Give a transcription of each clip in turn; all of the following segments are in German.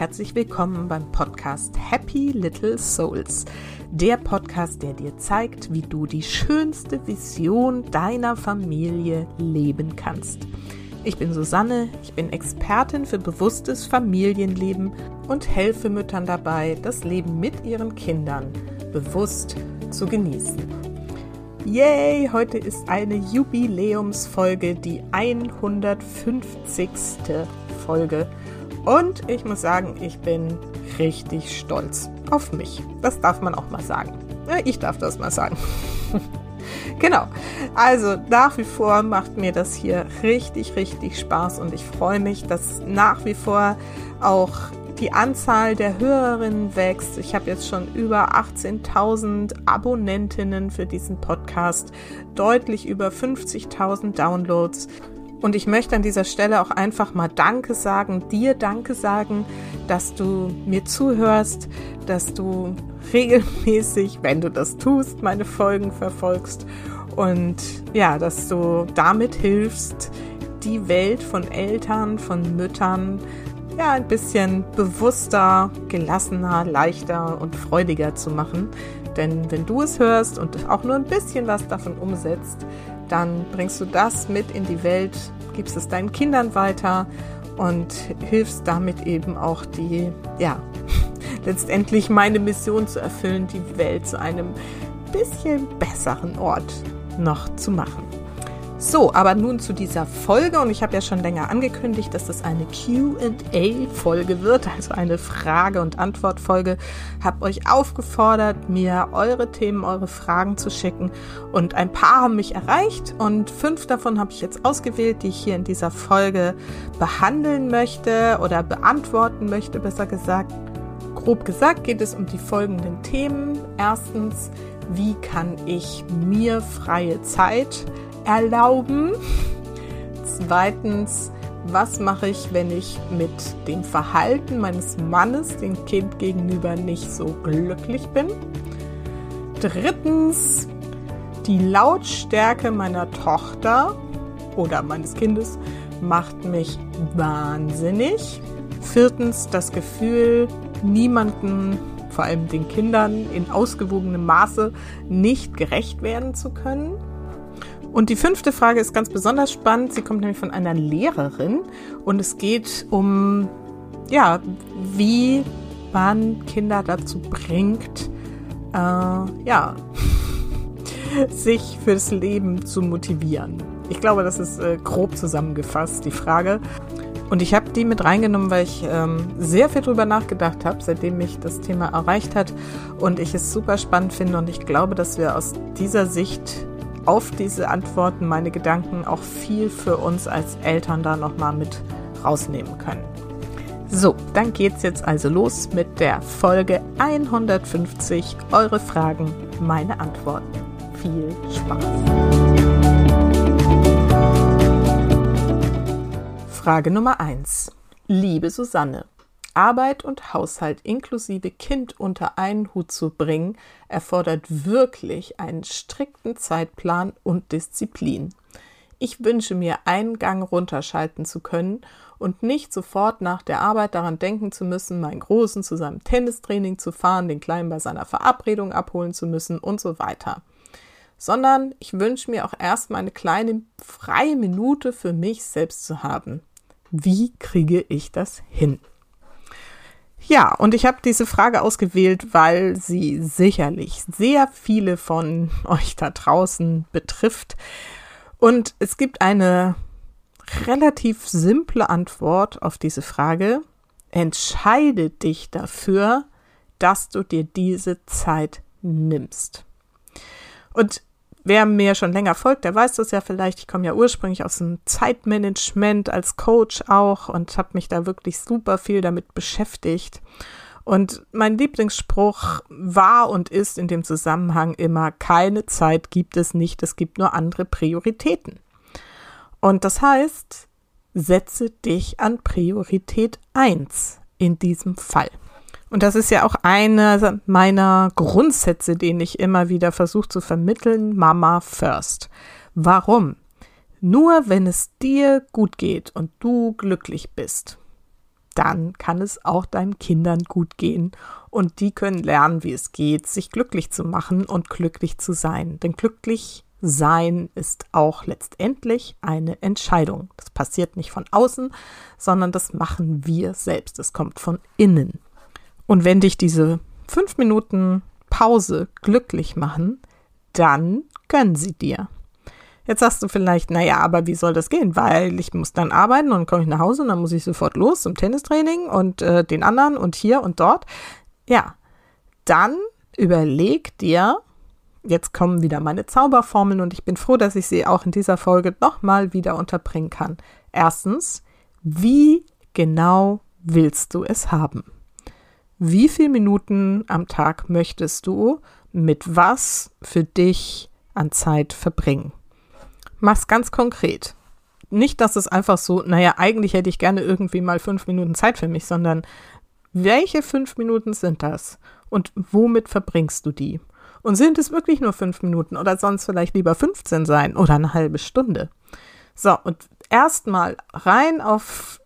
herzlich willkommen beim Podcast Happy Little Souls. Der Podcast, der dir zeigt, wie du die schönste Vision deiner Familie leben kannst. Ich bin Susanne, ich bin Expertin für bewusstes Familienleben und helfe Müttern dabei, das Leben mit ihren Kindern bewusst zu genießen. Yay, heute ist eine Jubiläumsfolge, die 150. Folge. Und ich muss sagen, ich bin richtig stolz auf mich. Das darf man auch mal sagen. Ich darf das mal sagen. Genau. Also nach wie vor macht mir das hier richtig, richtig Spaß und ich freue mich, dass nach wie vor auch die Anzahl der Hörerinnen wächst. Ich habe jetzt schon über 18.000 Abonnentinnen für diesen Podcast, deutlich über 50.000 Downloads. Und ich möchte an dieser Stelle auch einfach mal Danke sagen, dir Danke sagen, dass du mir zuhörst, dass du regelmäßig, wenn du das tust, meine Folgen verfolgst und ja, dass du damit hilfst, die Welt von Eltern, von Müttern, ja, ein bisschen bewusster, gelassener, leichter und freudiger zu machen. Denn wenn du es hörst und auch nur ein bisschen was davon umsetzt, dann bringst du das mit in die Welt, gibst es deinen Kindern weiter und hilfst damit eben auch die, ja, letztendlich meine Mission zu erfüllen, die Welt zu einem bisschen besseren Ort noch zu machen. So, aber nun zu dieser Folge und ich habe ja schon länger angekündigt, dass das eine QA-Folge wird, also eine Frage- und Antwort-Folge. Habe euch aufgefordert, mir eure Themen, eure Fragen zu schicken und ein paar haben mich erreicht und fünf davon habe ich jetzt ausgewählt, die ich hier in dieser Folge behandeln möchte oder beantworten möchte, besser gesagt. Grob gesagt geht es um die folgenden Themen. Erstens, wie kann ich mir freie Zeit erlauben? Zweitens, was mache ich, wenn ich mit dem Verhalten meines Mannes dem Kind gegenüber nicht so glücklich bin? Drittens, die Lautstärke meiner Tochter oder meines Kindes macht mich wahnsinnig. Viertens, das Gefühl, niemanden, vor allem den Kindern, in ausgewogenem Maße nicht gerecht werden zu können. Und die fünfte Frage ist ganz besonders spannend. Sie kommt nämlich von einer Lehrerin und es geht um, ja, wie man Kinder dazu bringt, äh, ja, sich fürs Leben zu motivieren. Ich glaube, das ist äh, grob zusammengefasst, die Frage. Und ich habe die mit reingenommen, weil ich ähm, sehr viel drüber nachgedacht habe, seitdem mich das Thema erreicht hat und ich es super spannend finde und ich glaube, dass wir aus dieser Sicht auf diese Antworten, meine Gedanken auch viel für uns als Eltern da nochmal mit rausnehmen können. So, dann geht's jetzt also los mit der Folge 150. Eure Fragen, meine Antworten. Viel Spaß! Frage Nummer 1. Liebe Susanne, Arbeit und Haushalt inklusive Kind unter einen Hut zu bringen, erfordert wirklich einen strikten Zeitplan und Disziplin. Ich wünsche mir, einen Gang runterschalten zu können und nicht sofort nach der Arbeit daran denken zu müssen, meinen Großen zu seinem Tennistraining zu fahren, den Kleinen bei seiner Verabredung abholen zu müssen und so weiter. Sondern ich wünsche mir auch erstmal eine kleine freie Minute für mich selbst zu haben. Wie kriege ich das hin? Ja, und ich habe diese Frage ausgewählt, weil sie sicherlich sehr viele von euch da draußen betrifft. Und es gibt eine relativ simple Antwort auf diese Frage. Entscheide dich dafür, dass du dir diese Zeit nimmst. Und Wer mir schon länger folgt, der weiß das ja vielleicht. Ich komme ja ursprünglich aus dem Zeitmanagement als Coach auch und habe mich da wirklich super viel damit beschäftigt. Und mein Lieblingsspruch war und ist in dem Zusammenhang immer, keine Zeit gibt es nicht, es gibt nur andere Prioritäten. Und das heißt, setze dich an Priorität 1 in diesem Fall. Und das ist ja auch einer meiner Grundsätze, den ich immer wieder versuche zu vermitteln, Mama first. Warum? Nur wenn es dir gut geht und du glücklich bist, dann kann es auch deinen Kindern gut gehen und die können lernen, wie es geht, sich glücklich zu machen und glücklich zu sein. Denn glücklich sein ist auch letztendlich eine Entscheidung. Das passiert nicht von außen, sondern das machen wir selbst. Es kommt von innen. Und wenn dich diese fünf Minuten Pause glücklich machen, dann gönn sie dir. Jetzt sagst du vielleicht, naja, aber wie soll das gehen? Weil ich muss dann arbeiten und komme ich nach Hause und dann muss ich sofort los zum Tennistraining und äh, den anderen und hier und dort. Ja, dann überleg dir, jetzt kommen wieder meine Zauberformeln und ich bin froh, dass ich sie auch in dieser Folge nochmal wieder unterbringen kann. Erstens, wie genau willst du es haben? Wie viele Minuten am Tag möchtest du mit was für dich an Zeit verbringen? Mach's ganz konkret. Nicht, dass es einfach so, naja, eigentlich hätte ich gerne irgendwie mal fünf Minuten Zeit für mich, sondern welche fünf Minuten sind das? Und womit verbringst du die? Und sind es wirklich nur fünf Minuten oder sonst vielleicht lieber 15 sein oder eine halbe Stunde? So, und erstmal rein auf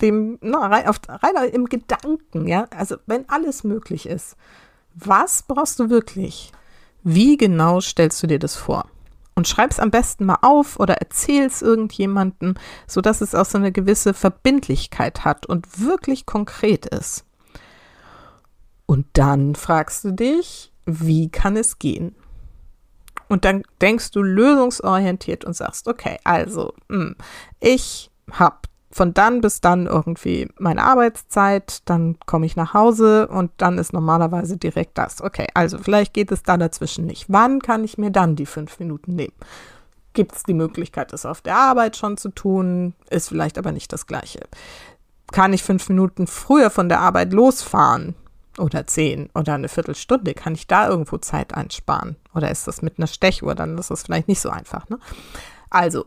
dem, na, rein, auf, rein im Gedanken, ja, also wenn alles möglich ist, was brauchst du wirklich? Wie genau stellst du dir das vor? Und schreib es am besten mal auf oder erzähl es irgendjemandem, sodass es auch so eine gewisse Verbindlichkeit hat und wirklich konkret ist. Und dann fragst du dich, wie kann es gehen? Und dann denkst du lösungsorientiert und sagst, okay, also, hm, ich habe von dann bis dann irgendwie meine Arbeitszeit, dann komme ich nach Hause und dann ist normalerweise direkt das. Okay, also vielleicht geht es da dazwischen nicht. Wann kann ich mir dann die fünf Minuten nehmen? Gibt es die Möglichkeit, das auf der Arbeit schon zu tun? Ist vielleicht aber nicht das Gleiche. Kann ich fünf Minuten früher von der Arbeit losfahren? Oder zehn oder eine Viertelstunde? Kann ich da irgendwo Zeit einsparen? Oder ist das mit einer Stechuhr? Dann ist das vielleicht nicht so einfach. Ne? Also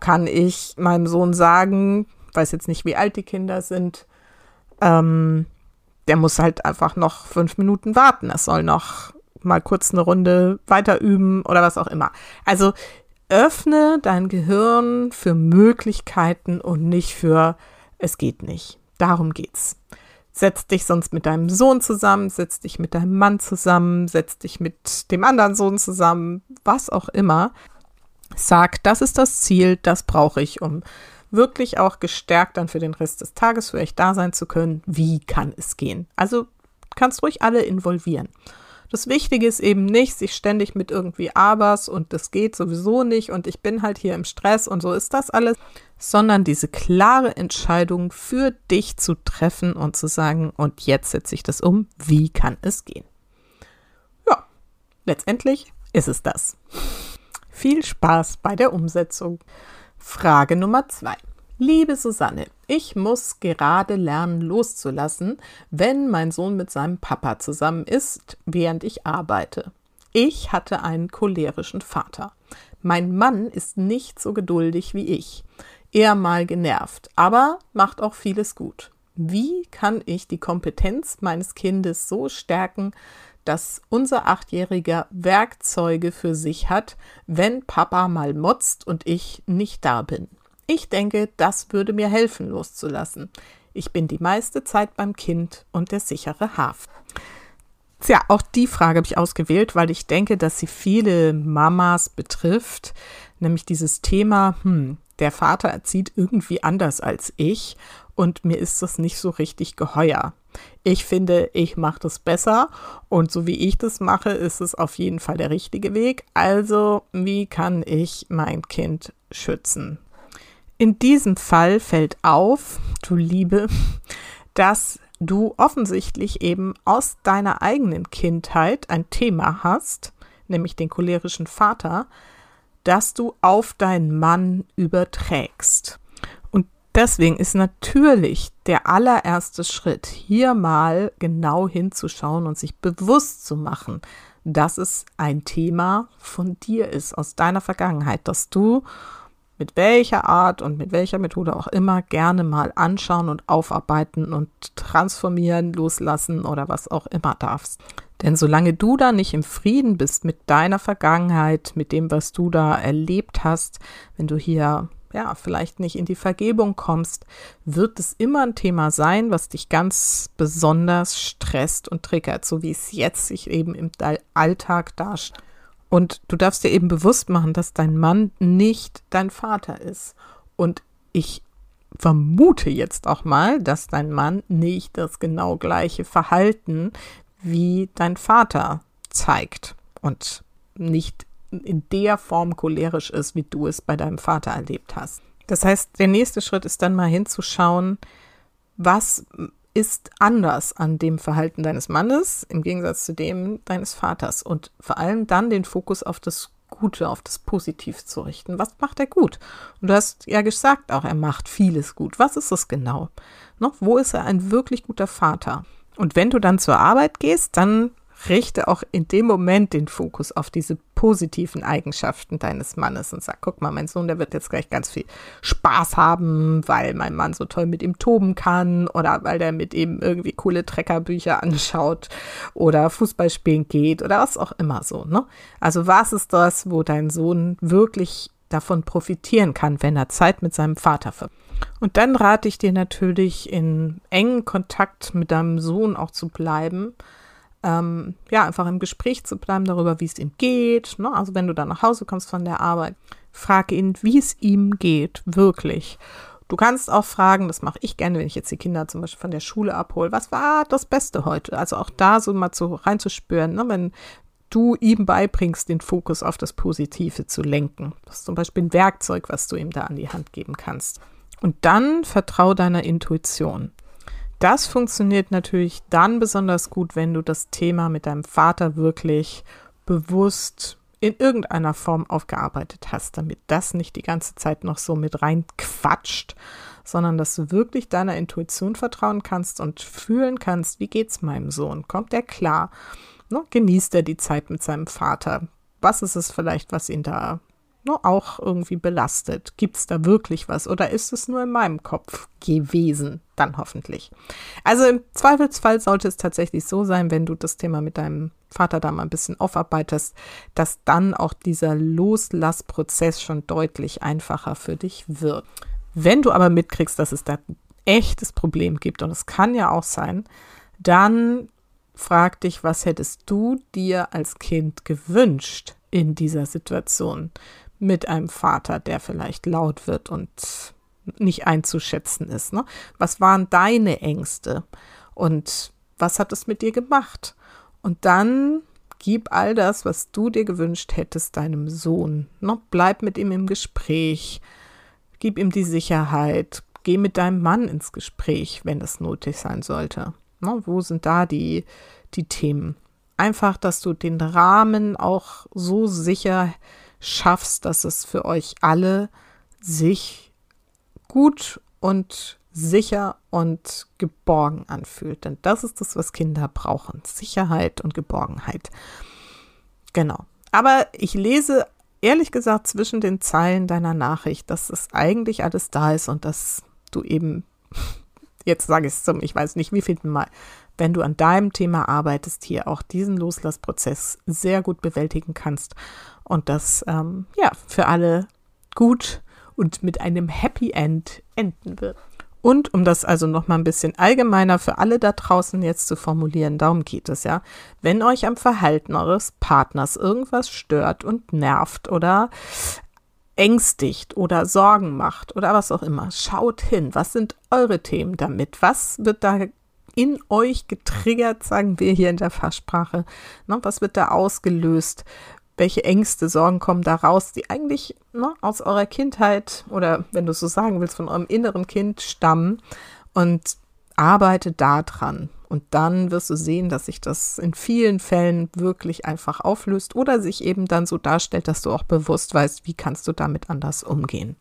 kann ich meinem Sohn sagen, weiß jetzt nicht, wie alt die Kinder sind, ähm, der muss halt einfach noch fünf Minuten warten. Es soll noch mal kurz eine Runde weiter üben oder was auch immer. Also öffne dein Gehirn für Möglichkeiten und nicht für es geht nicht. Darum geht's. Setz dich sonst mit deinem Sohn zusammen, setz dich mit deinem Mann zusammen, setz dich mit dem anderen Sohn zusammen, was auch immer. Sag, das ist das Ziel, das brauche ich, um wirklich auch gestärkt dann für den Rest des Tages für euch da sein zu können. Wie kann es gehen? Also kannst ruhig alle involvieren. Das Wichtige ist eben nicht, sich ständig mit irgendwie Abers und das geht sowieso nicht und ich bin halt hier im Stress und so ist das alles, sondern diese klare Entscheidung für dich zu treffen und zu sagen, und jetzt setze ich das um, wie kann es gehen? Ja, letztendlich ist es das. Viel Spaß bei der Umsetzung. Frage Nummer zwei. Liebe Susanne, ich muss gerade lernen loszulassen, wenn mein Sohn mit seinem Papa zusammen ist, während ich arbeite. Ich hatte einen cholerischen Vater. Mein Mann ist nicht so geduldig wie ich, eher mal genervt, aber macht auch vieles gut. Wie kann ich die Kompetenz meines Kindes so stärken, dass unser Achtjähriger Werkzeuge für sich hat, wenn Papa mal motzt und ich nicht da bin. Ich denke, das würde mir helfen, loszulassen. Ich bin die meiste Zeit beim Kind und der sichere Hafen. Tja, auch die Frage habe ich ausgewählt, weil ich denke, dass sie viele Mamas betrifft, nämlich dieses Thema, hm, der Vater erzieht irgendwie anders als ich und mir ist das nicht so richtig geheuer. Ich finde, ich mache das besser und so wie ich das mache, ist es auf jeden Fall der richtige Weg. Also, wie kann ich mein Kind schützen? In diesem Fall fällt auf, du Liebe, dass du offensichtlich eben aus deiner eigenen Kindheit ein Thema hast, nämlich den cholerischen Vater, das du auf deinen Mann überträgst. Und deswegen ist natürlich der allererste Schritt, hier mal genau hinzuschauen und sich bewusst zu machen, dass es ein Thema von dir ist, aus deiner Vergangenheit, dass du mit welcher Art und mit welcher Methode auch immer gerne mal anschauen und aufarbeiten und transformieren, loslassen oder was auch immer darfst. Denn solange du da nicht im Frieden bist mit deiner Vergangenheit, mit dem, was du da erlebt hast, wenn du hier ja, vielleicht nicht in die Vergebung kommst, wird es immer ein Thema sein, was dich ganz besonders stresst und triggert, so wie es jetzt sich eben im Alltag darstellt. Und du darfst dir eben bewusst machen, dass dein Mann nicht dein Vater ist. Und ich vermute jetzt auch mal, dass dein Mann nicht das genau gleiche Verhalten wie dein Vater zeigt und nicht in der Form cholerisch ist, wie du es bei deinem Vater erlebt hast. Das heißt, der nächste Schritt ist dann mal hinzuschauen, was ist anders an dem Verhalten deines Mannes im Gegensatz zu dem deines Vaters und vor allem dann den Fokus auf das Gute, auf das Positiv zu richten. Was macht er gut? Und du hast ja gesagt auch, er macht vieles gut. Was ist es genau? Noch, wo ist er ein wirklich guter Vater? Und wenn du dann zur Arbeit gehst, dann richte auch in dem Moment den Fokus auf diese positiven Eigenschaften deines Mannes und sag, guck mal, mein Sohn, der wird jetzt gleich ganz viel Spaß haben, weil mein Mann so toll mit ihm toben kann oder weil der mit ihm irgendwie coole Treckerbücher anschaut oder Fußball spielen geht oder was auch immer so, ne? Also was ist das, wo dein Sohn wirklich davon profitieren kann, wenn er Zeit mit seinem Vater verbringt? Und dann rate ich dir natürlich, in engen Kontakt mit deinem Sohn auch zu bleiben ähm, ja, einfach im Gespräch zu bleiben darüber, wie es ihm geht. Ne? Also wenn du dann nach Hause kommst von der Arbeit, frag ihn, wie es ihm geht, wirklich. Du kannst auch fragen, das mache ich gerne, wenn ich jetzt die Kinder zum Beispiel von der Schule abhole, was war das Beste heute? Also auch da so mal zu, reinzuspüren, ne? wenn du ihm beibringst, den Fokus auf das Positive zu lenken. Das ist zum Beispiel ein Werkzeug, was du ihm da an die Hand geben kannst. Und dann vertrau deiner Intuition. Das funktioniert natürlich dann besonders gut, wenn du das Thema mit deinem Vater wirklich bewusst in irgendeiner Form aufgearbeitet hast, damit das nicht die ganze Zeit noch so mit reinquatscht, sondern dass du wirklich deiner Intuition vertrauen kannst und fühlen kannst, wie geht's meinem Sohn? Kommt er klar? Ne? Genießt er die Zeit mit seinem Vater? Was ist es vielleicht, was ihn da ne, auch irgendwie belastet? Gibt es da wirklich was oder ist es nur in meinem Kopf gewesen? Dann hoffentlich. Also im Zweifelsfall sollte es tatsächlich so sein, wenn du das Thema mit deinem Vater da mal ein bisschen aufarbeitest, dass dann auch dieser Loslassprozess schon deutlich einfacher für dich wird. Wenn du aber mitkriegst, dass es da ein echtes Problem gibt, und es kann ja auch sein, dann frag dich, was hättest du dir als Kind gewünscht in dieser Situation? Mit einem Vater, der vielleicht laut wird und nicht einzuschätzen ist. Ne? Was waren deine Ängste und was hat es mit dir gemacht? Und dann gib all das, was du dir gewünscht hättest, deinem Sohn. Ne? Bleib mit ihm im Gespräch, gib ihm die Sicherheit, geh mit deinem Mann ins Gespräch, wenn es nötig sein sollte. Ne? Wo sind da die, die Themen? Einfach, dass du den Rahmen auch so sicher schaffst, dass es für euch alle sich gut und sicher und geborgen anfühlt. Denn das ist das, was Kinder brauchen. Sicherheit und Geborgenheit. Genau. Aber ich lese ehrlich gesagt zwischen den Zeilen deiner Nachricht, dass es eigentlich alles da ist und dass du eben, jetzt sage ich es zum, ich weiß nicht wie viel Mal, wenn du an deinem Thema arbeitest, hier auch diesen Loslassprozess sehr gut bewältigen kannst und das ähm, ja für alle gut und mit einem Happy End enden wird. Und um das also noch mal ein bisschen allgemeiner für alle da draußen jetzt zu formulieren, darum geht es ja. Wenn euch am Verhalten eures Partners irgendwas stört und nervt oder ängstigt oder Sorgen macht oder was auch immer, schaut hin. Was sind eure Themen damit? Was wird da in euch getriggert, sagen wir hier in der Fachsprache? Ne, was wird da ausgelöst? Welche Ängste, Sorgen kommen da raus, die eigentlich ne, aus eurer Kindheit oder wenn du so sagen willst, von eurem inneren Kind stammen und arbeite da dran. Und dann wirst du sehen, dass sich das in vielen Fällen wirklich einfach auflöst oder sich eben dann so darstellt, dass du auch bewusst weißt, wie kannst du damit anders umgehen.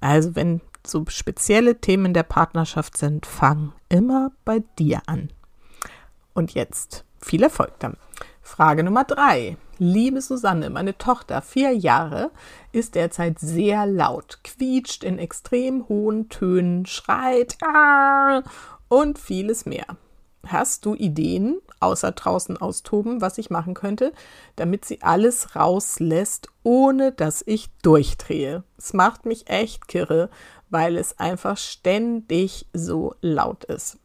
Also wenn so spezielle Themen der Partnerschaft sind, fang immer bei dir an. Und jetzt viel Erfolg damit. Frage Nummer drei. Liebe Susanne, meine Tochter, vier Jahre, ist derzeit sehr laut, quietscht in extrem hohen Tönen, schreit ah, und vieles mehr. Hast du Ideen, außer draußen austoben, was ich machen könnte, damit sie alles rauslässt, ohne dass ich durchdrehe. Es macht mich echt kirre, weil es einfach ständig so laut ist.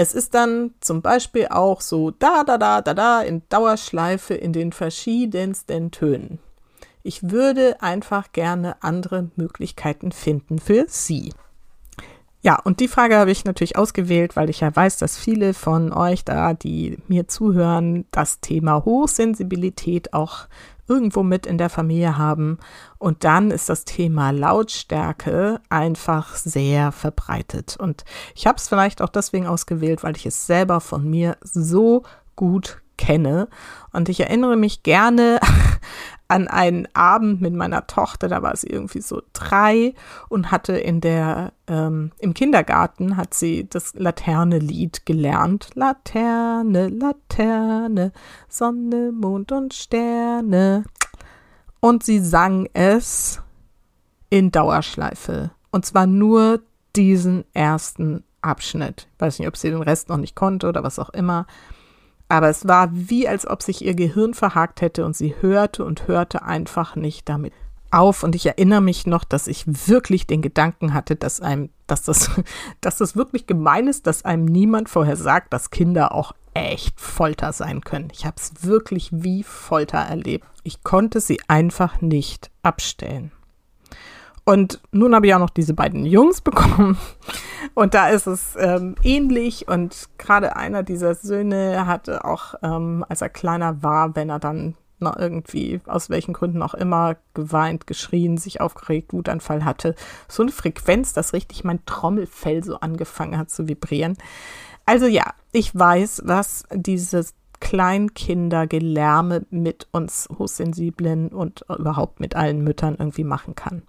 Es ist dann zum Beispiel auch so da, da, da, da, da in Dauerschleife in den verschiedensten Tönen. Ich würde einfach gerne andere Möglichkeiten finden für Sie. Ja, und die Frage habe ich natürlich ausgewählt, weil ich ja weiß, dass viele von euch da, die mir zuhören, das Thema Hochsensibilität auch irgendwo mit in der Familie haben. Und dann ist das Thema Lautstärke einfach sehr verbreitet. Und ich habe es vielleicht auch deswegen ausgewählt, weil ich es selber von mir so gut kenne. Und ich erinnere mich gerne an einen Abend mit meiner Tochter, da war sie irgendwie so drei und hatte in der, ähm, im Kindergarten hat sie das Laterne-Lied gelernt. Laterne, Laterne, Sonne, Mond und Sterne. Und sie sang es in Dauerschleife. Und zwar nur diesen ersten Abschnitt. Ich weiß nicht, ob sie den Rest noch nicht konnte oder was auch immer. Aber es war wie, als ob sich ihr Gehirn verhakt hätte und sie hörte und hörte einfach nicht damit auf. Und ich erinnere mich noch, dass ich wirklich den Gedanken hatte, dass einem, dass das, dass das wirklich gemein ist, dass einem niemand vorher sagt, dass Kinder auch echt Folter sein können. Ich habe es wirklich wie Folter erlebt. Ich konnte sie einfach nicht abstellen. Und nun habe ich auch noch diese beiden Jungs bekommen. Und da ist es ähm, ähnlich. Und gerade einer dieser Söhne hatte auch, ähm, als er kleiner war, wenn er dann noch irgendwie, aus welchen Gründen auch immer, geweint, geschrien, sich aufgeregt, Wutanfall hatte, so eine Frequenz, dass richtig mein Trommelfell so angefangen hat zu vibrieren. Also ja, ich weiß, was dieses Kleinkindergelärme mit uns Hochsensiblen und überhaupt mit allen Müttern irgendwie machen kann.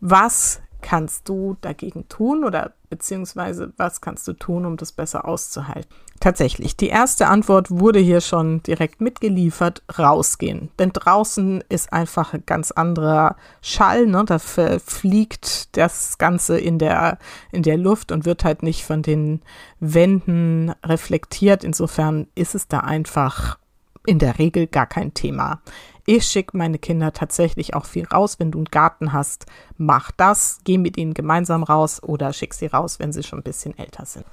Was kannst du dagegen tun oder beziehungsweise was kannst du tun, um das besser auszuhalten? Tatsächlich, die erste Antwort wurde hier schon direkt mitgeliefert, rausgehen. Denn draußen ist einfach ein ganz anderer Schall, ne? da fliegt das Ganze in der, in der Luft und wird halt nicht von den Wänden reflektiert. Insofern ist es da einfach in der Regel gar kein Thema. Ich schicke meine Kinder tatsächlich auch viel raus. Wenn du einen Garten hast, mach das. Geh mit ihnen gemeinsam raus oder schick sie raus, wenn sie schon ein bisschen älter sind.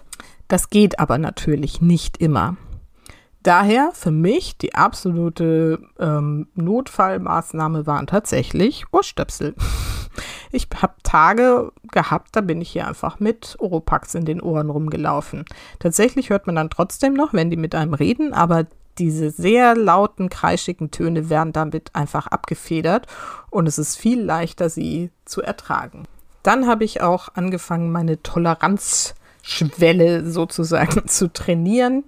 Das geht aber natürlich nicht immer. Daher für mich die absolute ähm, Notfallmaßnahme waren tatsächlich Ohrstöpsel. Ich habe Tage gehabt, da bin ich hier einfach mit Oropax in den Ohren rumgelaufen. Tatsächlich hört man dann trotzdem noch, wenn die mit einem reden, aber diese sehr lauten, kreischigen Töne werden damit einfach abgefedert und es ist viel leichter, sie zu ertragen. Dann habe ich auch angefangen, meine Toleranzschwelle sozusagen zu trainieren.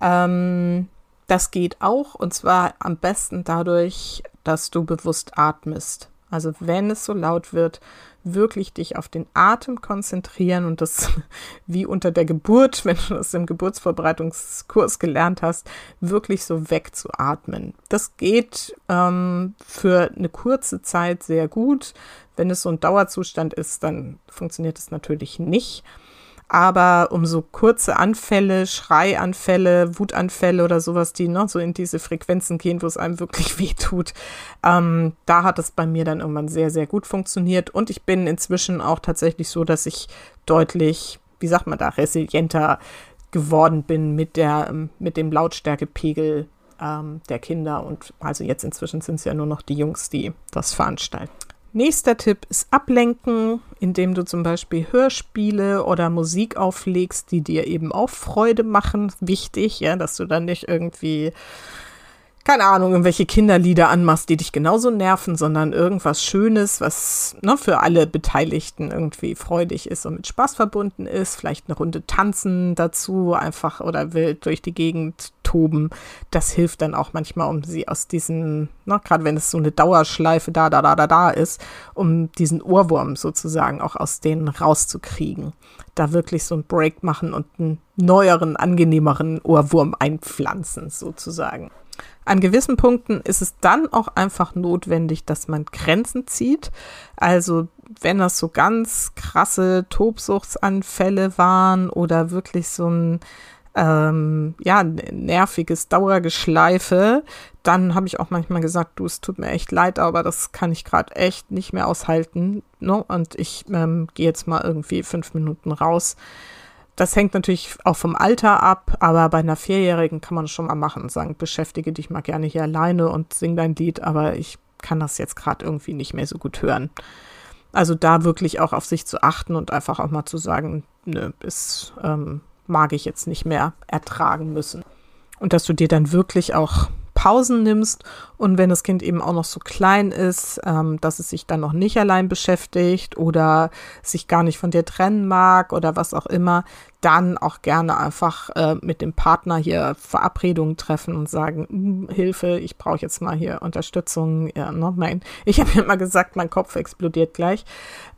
Ähm, das geht auch und zwar am besten dadurch, dass du bewusst atmest. Also wenn es so laut wird, wirklich dich auf den Atem konzentrieren und das wie unter der Geburt, wenn du das im Geburtsvorbereitungskurs gelernt hast, wirklich so wegzuatmen. Das geht ähm, für eine kurze Zeit sehr gut. Wenn es so ein Dauerzustand ist, dann funktioniert es natürlich nicht. Aber um so kurze Anfälle, Schreianfälle, Wutanfälle oder sowas, die noch so in diese Frequenzen gehen, wo es einem wirklich weh tut, ähm, da hat es bei mir dann irgendwann sehr, sehr gut funktioniert. Und ich bin inzwischen auch tatsächlich so, dass ich deutlich, wie sagt man da, resilienter geworden bin mit der, mit dem Lautstärkepegel ähm, der Kinder. Und also jetzt inzwischen sind es ja nur noch die Jungs, die das veranstalten. Nächster Tipp ist Ablenken, indem du zum Beispiel Hörspiele oder Musik auflegst, die dir eben auch Freude machen. Wichtig, ja, dass du dann nicht irgendwie keine Ahnung, irgendwelche Kinderlieder anmachst, die dich genauso nerven, sondern irgendwas Schönes, was ne, für alle Beteiligten irgendwie freudig ist und mit Spaß verbunden ist. Vielleicht eine Runde tanzen dazu, einfach oder wild durch die Gegend toben. Das hilft dann auch manchmal, um sie aus diesen, ne, gerade wenn es so eine Dauerschleife da, da, da, da, da ist, um diesen Ohrwurm sozusagen auch aus denen rauszukriegen. Da wirklich so ein Break machen und einen neueren, angenehmeren Ohrwurm einpflanzen sozusagen. An gewissen Punkten ist es dann auch einfach notwendig, dass man Grenzen zieht. Also wenn das so ganz krasse Tobsuchtsanfälle waren oder wirklich so ein ähm, ja, nerviges Dauergeschleife, dann habe ich auch manchmal gesagt, du, es tut mir echt leid, aber das kann ich gerade echt nicht mehr aushalten. Ne? Und ich ähm, gehe jetzt mal irgendwie fünf Minuten raus. Das hängt natürlich auch vom Alter ab, aber bei einer Vierjährigen kann man schon mal machen und sagen, beschäftige dich mal gerne hier alleine und sing dein Lied, aber ich kann das jetzt gerade irgendwie nicht mehr so gut hören. Also da wirklich auch auf sich zu achten und einfach auch mal zu sagen, nö, das ähm, mag ich jetzt nicht mehr ertragen müssen. Und dass du dir dann wirklich auch Pausen nimmst und wenn das Kind eben auch noch so klein ist, ähm, dass es sich dann noch nicht allein beschäftigt oder sich gar nicht von dir trennen mag oder was auch immer, dann auch gerne einfach äh, mit dem Partner hier Verabredungen treffen und sagen, hm, Hilfe, ich brauche jetzt mal hier Unterstützung. Ja, ne? mein, ich habe ja immer gesagt, mein Kopf explodiert gleich.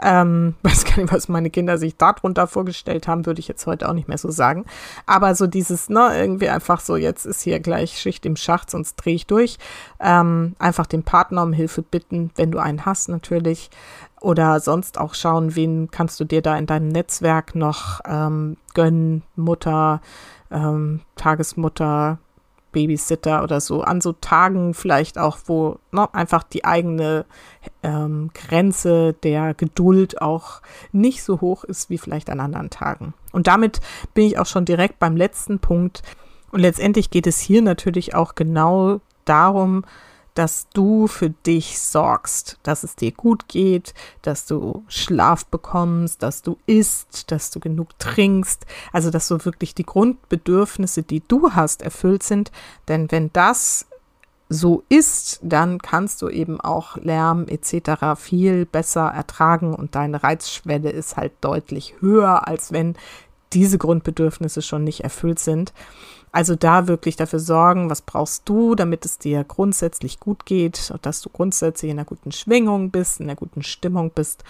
Ähm, weiß gar nicht, was meine Kinder sich darunter vorgestellt haben, würde ich jetzt heute auch nicht mehr so sagen. Aber so dieses, ne, irgendwie einfach so, jetzt ist hier gleich Schicht im Schacht, sonst drehe ich durch. Ähm, einfach den Partner um Hilfe bitten, wenn du einen hast natürlich oder sonst auch schauen, wen kannst du dir da in deinem Netzwerk noch ähm, gönnen, Mutter, ähm, Tagesmutter, Babysitter oder so, an so Tagen vielleicht auch, wo ne, einfach die eigene ähm, Grenze der Geduld auch nicht so hoch ist wie vielleicht an anderen Tagen. Und damit bin ich auch schon direkt beim letzten Punkt. Und letztendlich geht es hier natürlich auch genau darum, dass du für dich sorgst, dass es dir gut geht, dass du Schlaf bekommst, dass du isst, dass du genug trinkst, also dass so wirklich die Grundbedürfnisse, die du hast, erfüllt sind. Denn wenn das so ist, dann kannst du eben auch Lärm etc. viel besser ertragen und deine Reizschwelle ist halt deutlich höher, als wenn diese Grundbedürfnisse schon nicht erfüllt sind. Also da wirklich dafür sorgen, was brauchst du, damit es dir grundsätzlich gut geht, dass du grundsätzlich in einer guten Schwingung bist, in einer guten Stimmung bist.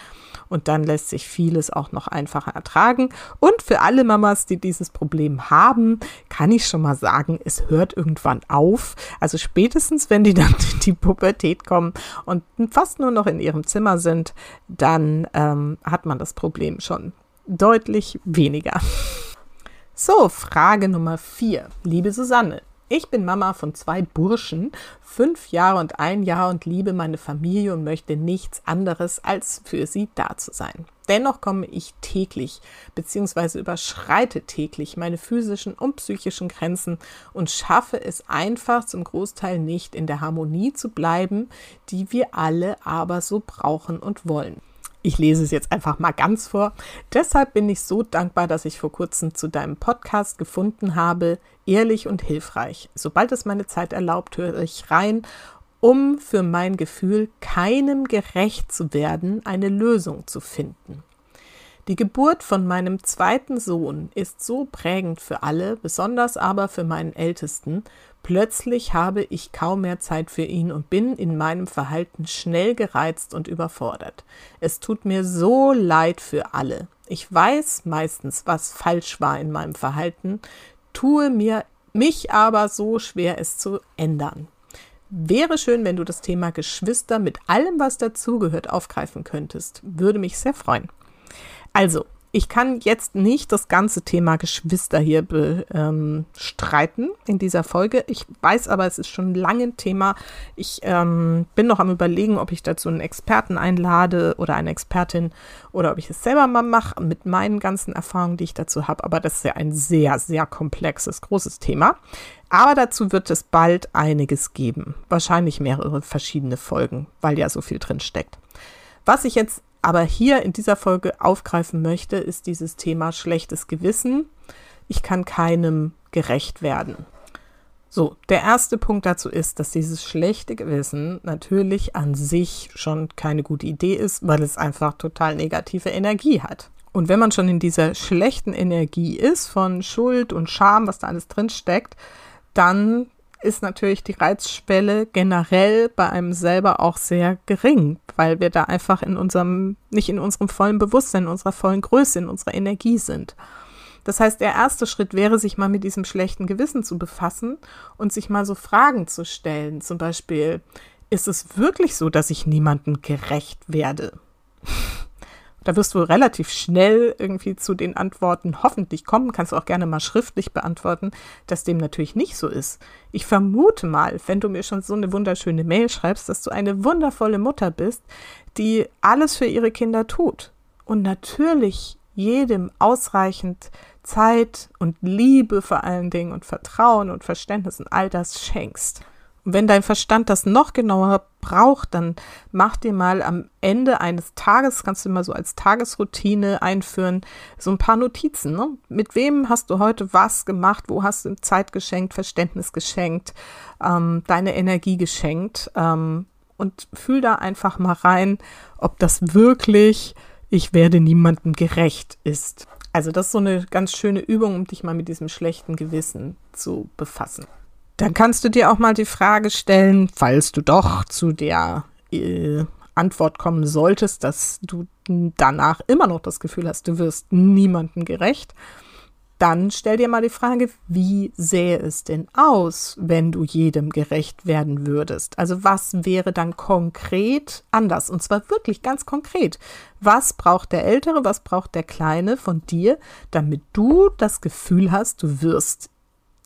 Und dann lässt sich vieles auch noch einfacher ertragen. Und für alle Mamas, die dieses Problem haben, kann ich schon mal sagen, es hört irgendwann auf. Also spätestens, wenn die dann in die Pubertät kommen und fast nur noch in ihrem Zimmer sind, dann ähm, hat man das Problem schon deutlich weniger. So, Frage Nummer vier. Liebe Susanne, ich bin Mama von zwei Burschen, fünf Jahre und ein Jahr und liebe meine Familie und möchte nichts anderes, als für sie da zu sein. Dennoch komme ich täglich bzw. überschreite täglich meine physischen und psychischen Grenzen und schaffe es einfach zum Großteil nicht in der Harmonie zu bleiben, die wir alle aber so brauchen und wollen. Ich lese es jetzt einfach mal ganz vor. Deshalb bin ich so dankbar, dass ich vor kurzem zu deinem Podcast gefunden habe, ehrlich und hilfreich. Sobald es meine Zeit erlaubt, höre ich rein, um für mein Gefühl, keinem gerecht zu werden, eine Lösung zu finden. Die Geburt von meinem zweiten Sohn ist so prägend für alle, besonders aber für meinen Ältesten. Plötzlich habe ich kaum mehr Zeit für ihn und bin in meinem Verhalten schnell gereizt und überfordert. Es tut mir so leid für alle. Ich weiß meistens, was falsch war in meinem Verhalten, tue mir mich aber so schwer, es zu ändern. Wäre schön, wenn du das Thema Geschwister mit allem, was dazugehört, aufgreifen könntest. Würde mich sehr freuen. Also, ich kann jetzt nicht das ganze Thema Geschwister hier bestreiten ähm, in dieser Folge. Ich weiß aber, es ist schon lange ein Thema. Ich ähm, bin noch am Überlegen, ob ich dazu einen Experten einlade oder eine Expertin oder ob ich es selber mal mache mit meinen ganzen Erfahrungen, die ich dazu habe. Aber das ist ja ein sehr, sehr komplexes, großes Thema. Aber dazu wird es bald einiges geben. Wahrscheinlich mehrere verschiedene Folgen, weil ja so viel drin steckt. Was ich jetzt aber hier in dieser Folge aufgreifen möchte, ist dieses Thema schlechtes Gewissen. Ich kann keinem gerecht werden. So, der erste Punkt dazu ist, dass dieses schlechte Gewissen natürlich an sich schon keine gute Idee ist, weil es einfach total negative Energie hat. Und wenn man schon in dieser schlechten Energie ist von Schuld und Scham, was da alles drin steckt, dann ist natürlich die Reizschwelle generell bei einem selber auch sehr gering, weil wir da einfach in unserem, nicht in unserem vollen Bewusstsein, in unserer vollen Größe, in unserer Energie sind. Das heißt, der erste Schritt wäre, sich mal mit diesem schlechten Gewissen zu befassen und sich mal so Fragen zu stellen. Zum Beispiel, ist es wirklich so, dass ich niemandem gerecht werde? Da wirst du relativ schnell irgendwie zu den Antworten hoffentlich kommen. Kannst du auch gerne mal schriftlich beantworten, dass dem natürlich nicht so ist. Ich vermute mal, wenn du mir schon so eine wunderschöne Mail schreibst, dass du eine wundervolle Mutter bist, die alles für ihre Kinder tut. Und natürlich jedem ausreichend Zeit und Liebe vor allen Dingen und Vertrauen und Verständnis und all das schenkst. Und wenn dein Verstand das noch genauer braucht, dann mach dir mal am Ende eines Tages, kannst du mal so als Tagesroutine einführen, so ein paar Notizen. Ne? Mit wem hast du heute was gemacht? Wo hast du Zeit geschenkt, Verständnis geschenkt, ähm, deine Energie geschenkt? Ähm, und fühl da einfach mal rein, ob das wirklich ich werde niemandem gerecht ist. Also das ist so eine ganz schöne Übung, um dich mal mit diesem schlechten Gewissen zu befassen. Dann kannst du dir auch mal die Frage stellen, falls du doch zu der äh, Antwort kommen solltest, dass du danach immer noch das Gefühl hast, du wirst niemandem gerecht dann stell dir mal die Frage, wie sähe es denn aus, wenn du jedem gerecht werden würdest? Also was wäre dann konkret anders? Und zwar wirklich ganz konkret. Was braucht der Ältere, was braucht der Kleine von dir, damit du das Gefühl hast, du wirst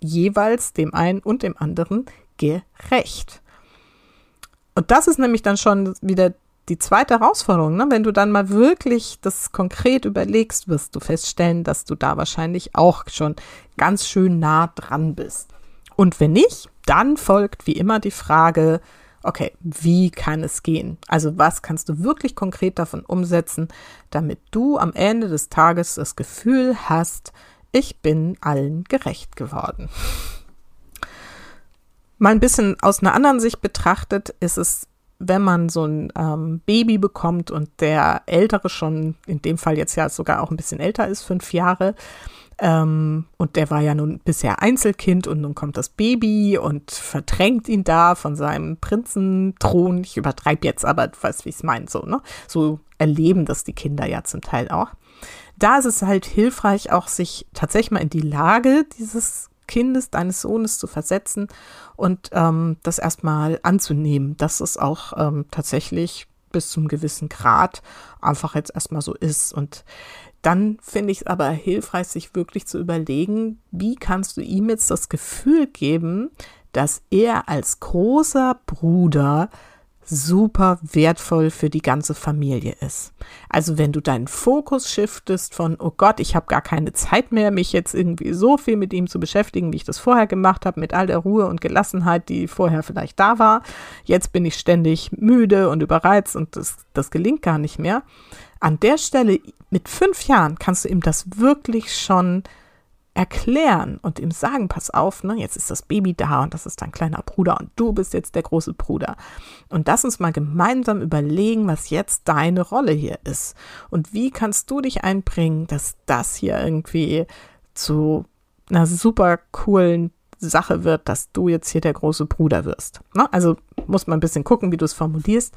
jeweils dem einen und dem anderen gerecht? Und das ist nämlich dann schon wieder die zweite Herausforderung, ne? wenn du dann mal wirklich das konkret überlegst, wirst du feststellen, dass du da wahrscheinlich auch schon ganz schön nah dran bist. Und wenn nicht, dann folgt wie immer die Frage, okay, wie kann es gehen? Also was kannst du wirklich konkret davon umsetzen, damit du am Ende des Tages das Gefühl hast, ich bin allen gerecht geworden. Mal ein bisschen aus einer anderen Sicht betrachtet, ist es wenn man so ein ähm, Baby bekommt und der Ältere schon, in dem Fall jetzt ja sogar auch ein bisschen älter ist, fünf Jahre, ähm, und der war ja nun bisher Einzelkind und nun kommt das Baby und verdrängt ihn da von seinem Prinzenthron. Ich übertreibe jetzt, aber du weißt, wie ich es meine, so, ne? So erleben das die Kinder ja zum Teil auch. Da ist es halt hilfreich, auch sich tatsächlich mal in die Lage dieses Kindes, deines Sohnes zu versetzen und ähm, das erstmal anzunehmen, dass es auch ähm, tatsächlich bis zum gewissen Grad einfach jetzt erstmal so ist. Und dann finde ich es aber hilfreich, sich wirklich zu überlegen, wie kannst du ihm jetzt das Gefühl geben, dass er als großer Bruder super wertvoll für die ganze Familie ist. Also wenn du deinen Fokus shiftest von, oh Gott, ich habe gar keine Zeit mehr, mich jetzt irgendwie so viel mit ihm zu beschäftigen, wie ich das vorher gemacht habe, mit all der Ruhe und Gelassenheit, die vorher vielleicht da war. Jetzt bin ich ständig müde und überreizt und das, das gelingt gar nicht mehr. An der Stelle mit fünf Jahren kannst du ihm das wirklich schon erklären und ihm sagen, pass auf, ne, jetzt ist das Baby da und das ist dein kleiner Bruder und du bist jetzt der große Bruder. Und lass uns mal gemeinsam überlegen, was jetzt deine Rolle hier ist. Und wie kannst du dich einbringen, dass das hier irgendwie zu einer super coolen Sache wird, dass du jetzt hier der große Bruder wirst. Ne? Also muss man ein bisschen gucken, wie du es formulierst.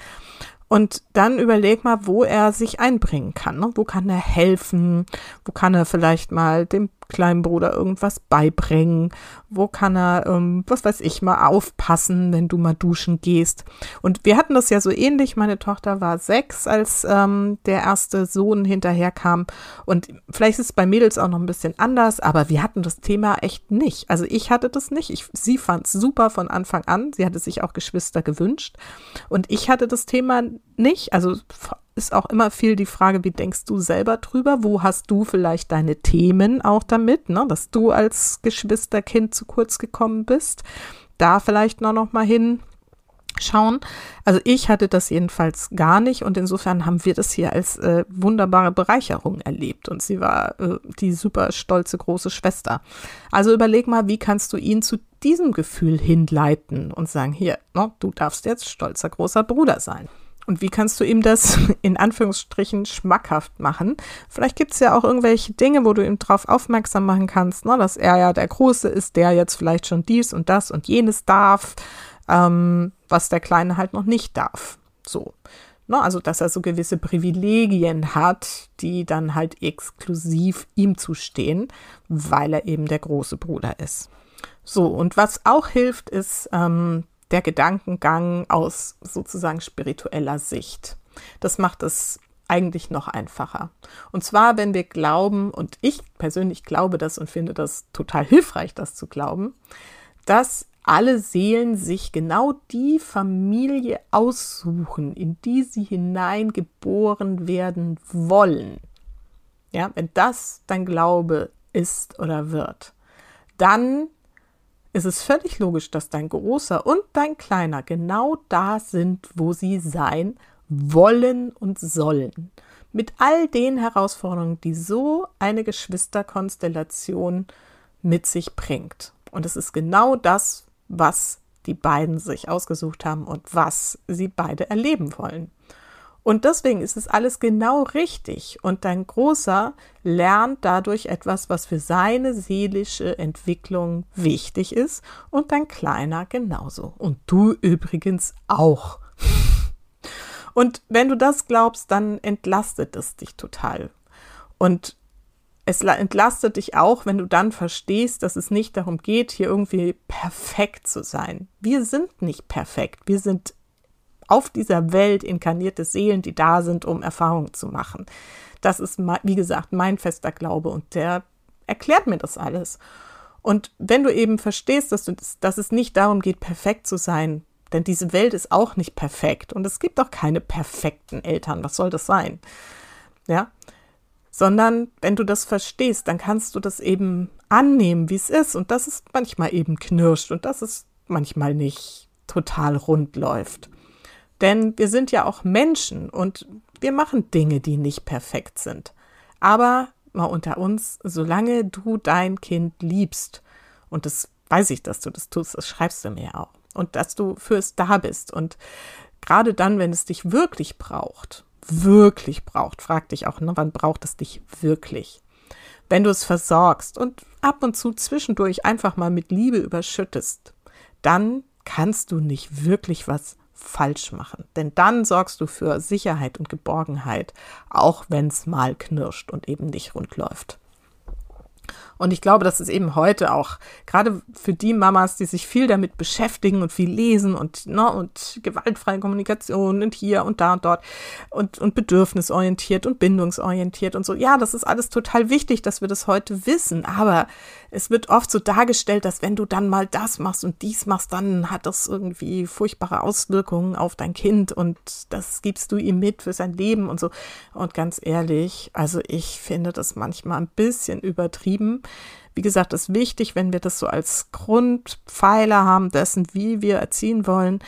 Und dann überleg mal, wo er sich einbringen kann. Ne? Wo kann er helfen? Wo kann er vielleicht mal dem kleinen Bruder irgendwas beibringen? Wo kann er, ähm, was weiß ich, mal aufpassen, wenn du mal duschen gehst? Und wir hatten das ja so ähnlich. Meine Tochter war sechs, als ähm, der erste Sohn hinterherkam. Und vielleicht ist es bei Mädels auch noch ein bisschen anders, aber wir hatten das Thema echt nicht. Also ich hatte das nicht. Ich, sie fand es super von Anfang an. Sie hatte sich auch Geschwister gewünscht. Und ich hatte das Thema nicht. Also ist auch immer viel die Frage, wie denkst du selber drüber? Wo hast du vielleicht deine Themen auch damit, ne? dass du als Geschwisterkind zu kurz gekommen bist? Da vielleicht noch, noch mal hinschauen. Also ich hatte das jedenfalls gar nicht und insofern haben wir das hier als äh, wunderbare Bereicherung erlebt und sie war äh, die super stolze große Schwester. Also überleg mal, wie kannst du ihn zu diesem Gefühl hinleiten und sagen, hier, no, ne, du darfst jetzt stolzer großer Bruder sein. Und wie kannst du ihm das in Anführungsstrichen schmackhaft machen? Vielleicht gibt es ja auch irgendwelche Dinge, wo du ihm darauf aufmerksam machen kannst, ne, dass er ja der Große ist, der jetzt vielleicht schon dies und das und jenes darf, ähm, was der Kleine halt noch nicht darf. So. Ne, also, dass er so gewisse Privilegien hat, die dann halt exklusiv ihm zustehen, weil er eben der große Bruder ist. So, und was auch hilft, ist, ähm, der Gedankengang aus sozusagen spiritueller Sicht. Das macht es eigentlich noch einfacher. Und zwar, wenn wir glauben, und ich persönlich glaube das und finde das total hilfreich, das zu glauben, dass alle Seelen sich genau die Familie aussuchen, in die sie hineingeboren werden wollen. Ja, wenn das dein Glaube ist oder wird, dann ist es völlig logisch, dass dein großer und dein kleiner genau da sind, wo sie sein wollen und sollen. Mit all den Herausforderungen, die so eine Geschwisterkonstellation mit sich bringt. Und es ist genau das, was die beiden sich ausgesucht haben und was sie beide erleben wollen. Und deswegen ist es alles genau richtig. Und dein Großer lernt dadurch etwas, was für seine seelische Entwicklung wichtig ist. Und dein Kleiner genauso. Und du übrigens auch. Und wenn du das glaubst, dann entlastet es dich total. Und es entlastet dich auch, wenn du dann verstehst, dass es nicht darum geht, hier irgendwie perfekt zu sein. Wir sind nicht perfekt. Wir sind auf dieser Welt inkarnierte Seelen, die da sind, um Erfahrungen zu machen. Das ist, wie gesagt, mein fester Glaube und der erklärt mir das alles. Und wenn du eben verstehst, dass, du, dass es nicht darum geht, perfekt zu sein, denn diese Welt ist auch nicht perfekt und es gibt auch keine perfekten Eltern. Was soll das sein? Ja, sondern wenn du das verstehst, dann kannst du das eben annehmen, wie es ist und dass es manchmal eben knirscht und dass es manchmal nicht total rund läuft. Denn wir sind ja auch Menschen und wir machen Dinge, die nicht perfekt sind. Aber mal unter uns, solange du dein Kind liebst, und das weiß ich, dass du das tust, das schreibst du mir auch, und dass du fürs da bist und gerade dann, wenn es dich wirklich braucht, wirklich braucht. Frag dich auch, ne, wann braucht es dich wirklich? Wenn du es versorgst und ab und zu zwischendurch einfach mal mit Liebe überschüttest, dann kannst du nicht wirklich was falsch machen. Denn dann sorgst du für Sicherheit und Geborgenheit, auch wenn es mal knirscht und eben nicht rund läuft. Und ich glaube, das ist eben heute auch gerade für die Mamas, die sich viel damit beschäftigen und viel lesen und, ne, und gewaltfreie Kommunikation und hier und da und dort und, und bedürfnisorientiert und bindungsorientiert und so. Ja, das ist alles total wichtig, dass wir das heute wissen. Aber es wird oft so dargestellt, dass wenn du dann mal das machst und dies machst, dann hat das irgendwie furchtbare Auswirkungen auf dein Kind und das gibst du ihm mit für sein Leben und so. Und ganz ehrlich, also ich finde das manchmal ein bisschen übertrieben wie gesagt, ist wichtig, wenn wir das so als Grundpfeiler haben dessen, wie wir erziehen wollen.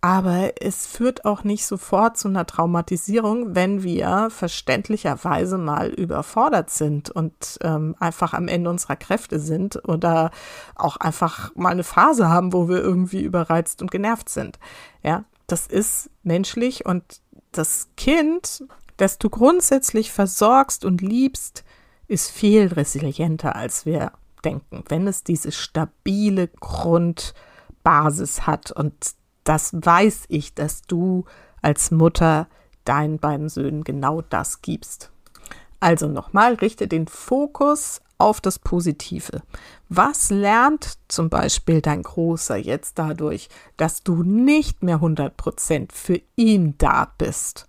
Aber es führt auch nicht sofort zu einer Traumatisierung, wenn wir verständlicherweise mal überfordert sind und ähm, einfach am Ende unserer Kräfte sind oder auch einfach mal eine Phase haben, wo wir irgendwie überreizt und genervt sind. Ja, das ist menschlich und das Kind, das du grundsätzlich versorgst und liebst, ist viel resilienter, als wir denken, wenn es diese stabile Grundbasis hat. Und das weiß ich, dass du als Mutter deinen beiden Söhnen genau das gibst. Also nochmal, richte den Fokus auf das Positive. Was lernt zum Beispiel dein Großer jetzt dadurch, dass du nicht mehr 100% für ihn da bist?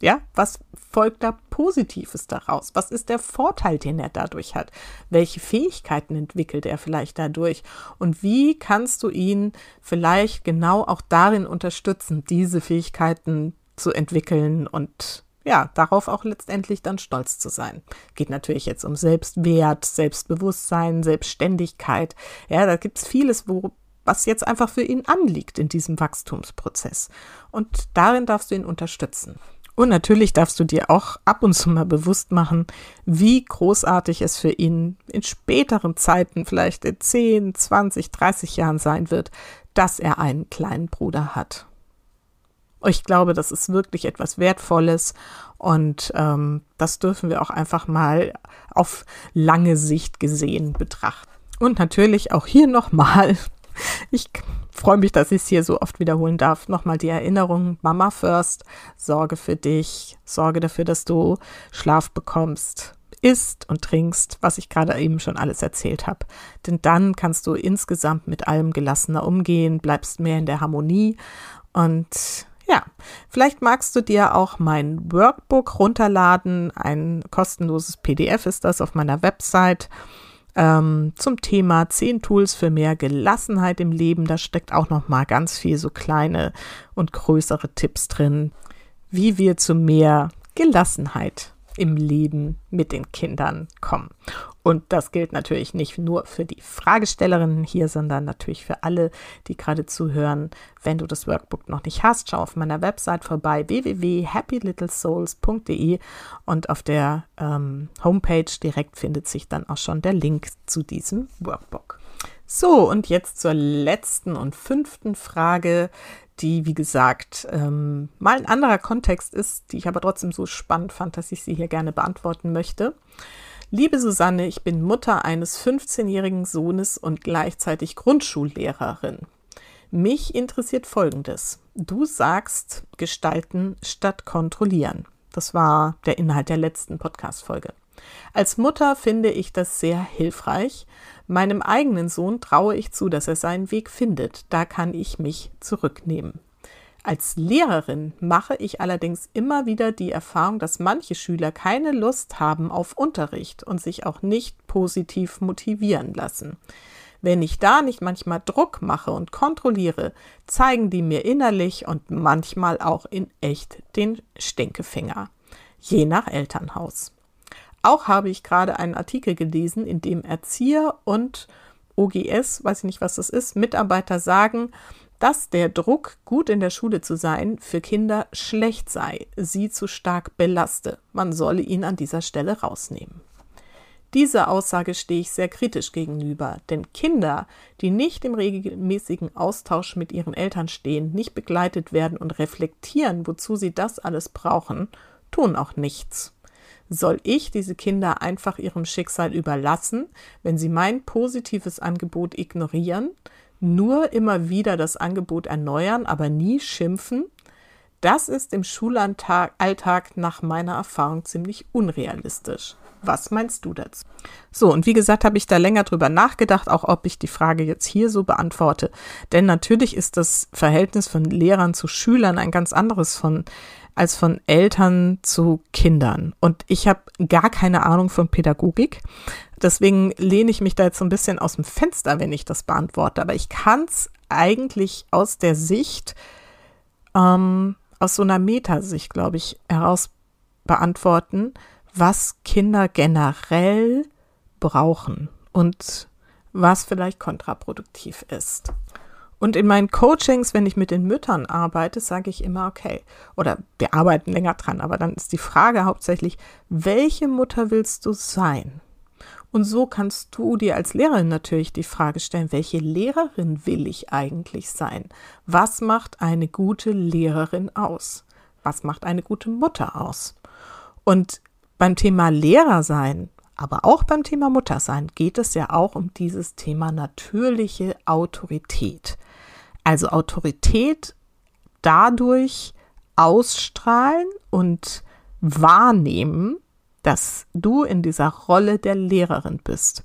Ja, was folgt da Positives daraus? Was ist der Vorteil, den er dadurch hat? Welche Fähigkeiten entwickelt er vielleicht dadurch? Und wie kannst du ihn vielleicht genau auch darin unterstützen, diese Fähigkeiten zu entwickeln und ja, darauf auch letztendlich dann stolz zu sein. Geht natürlich jetzt um Selbstwert, Selbstbewusstsein, Selbstständigkeit. Ja, da gibt es vieles, wo, was jetzt einfach für ihn anliegt in diesem Wachstumsprozess. Und darin darfst du ihn unterstützen. Und natürlich darfst du dir auch ab und zu mal bewusst machen, wie großartig es für ihn in späteren Zeiten, vielleicht in 10, 20, 30 Jahren sein wird, dass er einen kleinen Bruder hat. Ich glaube, das ist wirklich etwas Wertvolles und ähm, das dürfen wir auch einfach mal auf lange Sicht gesehen betrachten. Und natürlich auch hier nochmal, ich freue mich, dass ich es hier so oft wiederholen darf. Nochmal die Erinnerung, Mama first, sorge für dich, sorge dafür, dass du Schlaf bekommst, isst und trinkst, was ich gerade eben schon alles erzählt habe. Denn dann kannst du insgesamt mit allem gelassener umgehen, bleibst mehr in der Harmonie und ja, vielleicht magst du dir auch mein Workbook runterladen. Ein kostenloses PDF ist das auf meiner Website ähm, zum Thema 10 Tools für mehr Gelassenheit im Leben. Da steckt auch noch mal ganz viel so kleine und größere Tipps drin, wie wir zu mehr Gelassenheit im Leben mit den Kindern kommen. Und das gilt natürlich nicht nur für die Fragestellerinnen hier, sondern natürlich für alle, die gerade zuhören. Wenn du das Workbook noch nicht hast, schau auf meiner Website vorbei www.happylittlesouls.de und auf der ähm, Homepage direkt findet sich dann auch schon der Link zu diesem Workbook. So, und jetzt zur letzten und fünften Frage, die, wie gesagt, ähm, mal ein anderer Kontext ist, die ich aber trotzdem so spannend fand, dass ich sie hier gerne beantworten möchte. Liebe Susanne, ich bin Mutter eines 15-jährigen Sohnes und gleichzeitig Grundschullehrerin. Mich interessiert Folgendes. Du sagst gestalten statt kontrollieren. Das war der Inhalt der letzten Podcast-Folge. Als Mutter finde ich das sehr hilfreich. Meinem eigenen Sohn traue ich zu, dass er seinen Weg findet. Da kann ich mich zurücknehmen. Als Lehrerin mache ich allerdings immer wieder die Erfahrung, dass manche Schüler keine Lust haben auf Unterricht und sich auch nicht positiv motivieren lassen. Wenn ich da nicht manchmal Druck mache und kontrolliere, zeigen die mir innerlich und manchmal auch in echt den Stinkefinger. Je nach Elternhaus. Auch habe ich gerade einen Artikel gelesen, in dem Erzieher und OGS, weiß ich nicht, was das ist, Mitarbeiter sagen, dass der Druck, gut in der Schule zu sein, für Kinder schlecht sei, sie zu stark belaste. Man solle ihn an dieser Stelle rausnehmen. Dieser Aussage stehe ich sehr kritisch gegenüber, denn Kinder, die nicht im regelmäßigen Austausch mit ihren Eltern stehen, nicht begleitet werden und reflektieren, wozu sie das alles brauchen, tun auch nichts. Soll ich diese Kinder einfach ihrem Schicksal überlassen, wenn sie mein positives Angebot ignorieren, nur immer wieder das Angebot erneuern, aber nie schimpfen? Das ist im Schulalltag nach meiner Erfahrung ziemlich unrealistisch. Was meinst du dazu? So, und wie gesagt, habe ich da länger drüber nachgedacht, auch ob ich die Frage jetzt hier so beantworte. Denn natürlich ist das Verhältnis von Lehrern zu Schülern ein ganz anderes von als von Eltern zu Kindern. Und ich habe gar keine Ahnung von Pädagogik. Deswegen lehne ich mich da jetzt so ein bisschen aus dem Fenster, wenn ich das beantworte. Aber ich kann es eigentlich aus der Sicht, ähm, aus so einer Metasicht, glaube ich, heraus beantworten, was Kinder generell brauchen und was vielleicht kontraproduktiv ist. Und in meinen Coachings, wenn ich mit den Müttern arbeite, sage ich immer, okay, oder wir arbeiten länger dran, aber dann ist die Frage hauptsächlich, welche Mutter willst du sein? Und so kannst du dir als Lehrerin natürlich die Frage stellen, welche Lehrerin will ich eigentlich sein? Was macht eine gute Lehrerin aus? Was macht eine gute Mutter aus? Und beim Thema Lehrer sein, aber auch beim Thema Mutter sein, geht es ja auch um dieses Thema natürliche Autorität. Also Autorität dadurch ausstrahlen und wahrnehmen, dass du in dieser Rolle der Lehrerin bist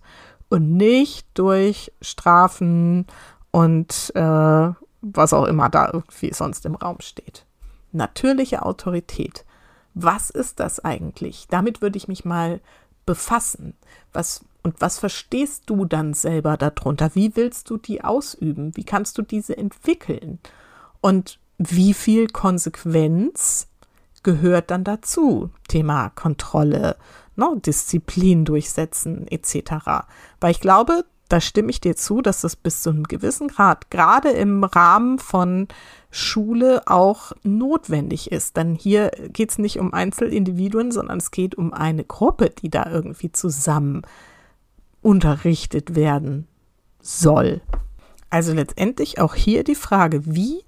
und nicht durch Strafen und äh, was auch immer da irgendwie sonst im Raum steht. Natürliche Autorität. Was ist das eigentlich? Damit würde ich mich mal befassen. Was und was verstehst du dann selber darunter? Wie willst du die ausüben? Wie kannst du diese entwickeln? Und wie viel Konsequenz gehört dann dazu? Thema Kontrolle, ne, Disziplin durchsetzen etc. Weil ich glaube, da stimme ich dir zu, dass das bis zu einem gewissen Grad, gerade im Rahmen von Schule, auch notwendig ist. Denn hier geht es nicht um Einzelindividuen, sondern es geht um eine Gruppe, die da irgendwie zusammen unterrichtet werden soll. Also letztendlich auch hier die Frage, wie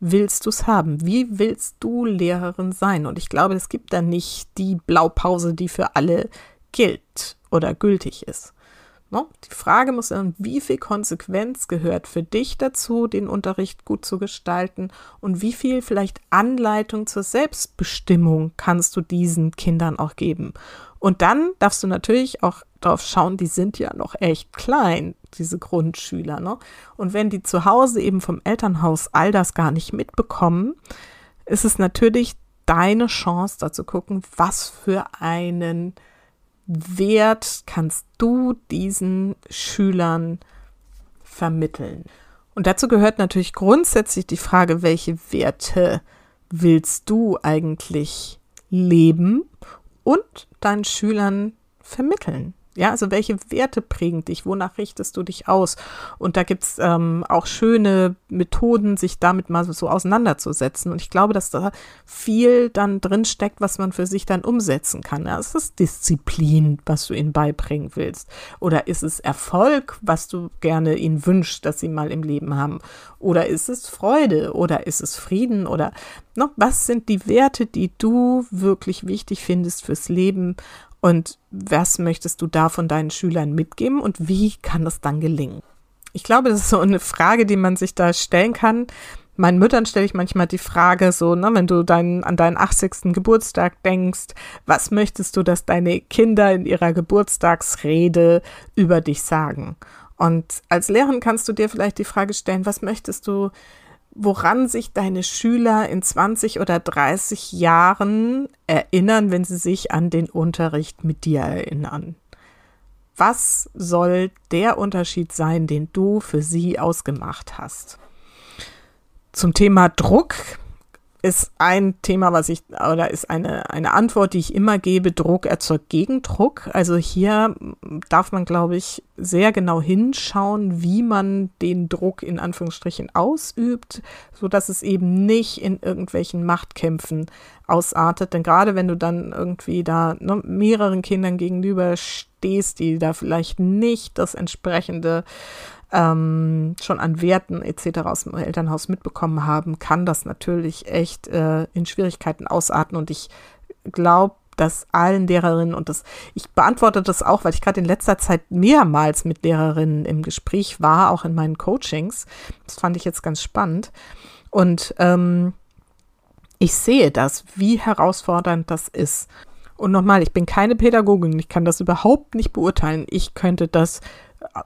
willst du es haben? Wie willst du Lehrerin sein? Und ich glaube, es gibt da nicht die Blaupause, die für alle gilt oder gültig ist. No? Die Frage muss sein, wie viel Konsequenz gehört für dich dazu, den Unterricht gut zu gestalten und wie viel vielleicht Anleitung zur Selbstbestimmung kannst du diesen Kindern auch geben. Und dann darfst du natürlich auch darauf schauen, die sind ja noch echt klein, diese Grundschüler. Ne? Und wenn die zu Hause eben vom Elternhaus all das gar nicht mitbekommen, ist es natürlich deine Chance, da zu gucken, was für einen Wert kannst du diesen Schülern vermitteln. Und dazu gehört natürlich grundsätzlich die Frage, welche Werte willst du eigentlich leben und deinen Schülern vermitteln? Ja, also welche Werte prägen dich? Wonach richtest du dich aus? Und da gibt's ähm, auch schöne Methoden, sich damit mal so auseinanderzusetzen. Und ich glaube, dass da viel dann drin steckt, was man für sich dann umsetzen kann. Ja, ist es Disziplin, was du ihnen beibringen willst? Oder ist es Erfolg, was du gerne ihnen wünschst, dass sie mal im Leben haben? Oder ist es Freude? Oder ist es Frieden? Oder ne, was sind die Werte, die du wirklich wichtig findest fürs Leben? Und was möchtest du da von deinen Schülern mitgeben und wie kann das dann gelingen? Ich glaube, das ist so eine Frage, die man sich da stellen kann. Meinen Müttern stelle ich manchmal die Frage so, ne, wenn du dein, an deinen 80. Geburtstag denkst, was möchtest du, dass deine Kinder in ihrer Geburtstagsrede über dich sagen? Und als Lehrerin kannst du dir vielleicht die Frage stellen, was möchtest du woran sich deine Schüler in 20 oder 30 Jahren erinnern, wenn sie sich an den Unterricht mit dir erinnern. Was soll der Unterschied sein, den du für sie ausgemacht hast? Zum Thema Druck ist ein Thema, was ich, oder ist eine, eine Antwort, die ich immer gebe, Druck erzeugt Gegendruck. Also hier darf man, glaube ich, sehr genau hinschauen, wie man den Druck in Anführungsstrichen ausübt, so dass es eben nicht in irgendwelchen Machtkämpfen ausartet. Denn gerade wenn du dann irgendwie da ne, mehreren Kindern gegenüber stehst, die da vielleicht nicht das entsprechende ähm, schon an Werten etc. aus dem Elternhaus mitbekommen haben, kann das natürlich echt äh, in Schwierigkeiten ausarten. Und ich glaube, dass allen Lehrerinnen und das, ich beantworte das auch, weil ich gerade in letzter Zeit mehrmals mit Lehrerinnen im Gespräch war, auch in meinen Coachings. Das fand ich jetzt ganz spannend. Und ähm, ich sehe das, wie herausfordernd das ist. Und nochmal, ich bin keine Pädagogin, ich kann das überhaupt nicht beurteilen. Ich könnte das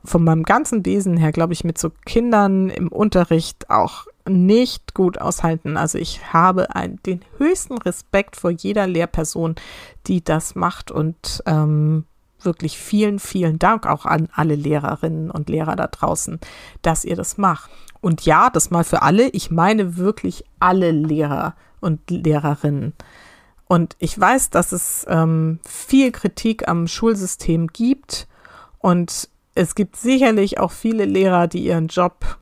von meinem ganzen Wesen her, glaube ich, mit so Kindern im Unterricht auch nicht gut aushalten. Also ich habe ein, den höchsten Respekt vor jeder Lehrperson, die das macht und ähm, wirklich vielen, vielen Dank auch an alle Lehrerinnen und Lehrer da draußen, dass ihr das macht. Und ja, das mal für alle. Ich meine wirklich alle Lehrer und Lehrerinnen. Und ich weiß, dass es ähm, viel Kritik am Schulsystem gibt. Und es gibt sicherlich auch viele Lehrer, die ihren Job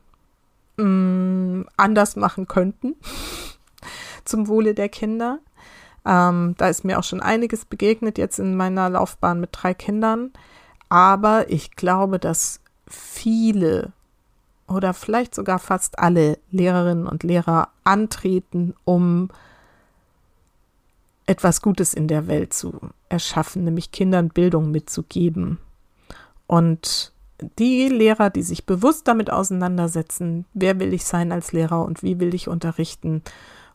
mh, mm, anders machen könnten zum Wohle der Kinder. Ähm, da ist mir auch schon einiges begegnet jetzt in meiner Laufbahn mit drei Kindern. Aber ich glaube, dass viele oder vielleicht sogar fast alle Lehrerinnen und Lehrer antreten, um etwas Gutes in der Welt zu erschaffen, nämlich Kindern Bildung mitzugeben. Und die Lehrer, die sich bewusst damit auseinandersetzen, wer will ich sein als Lehrer und wie will ich unterrichten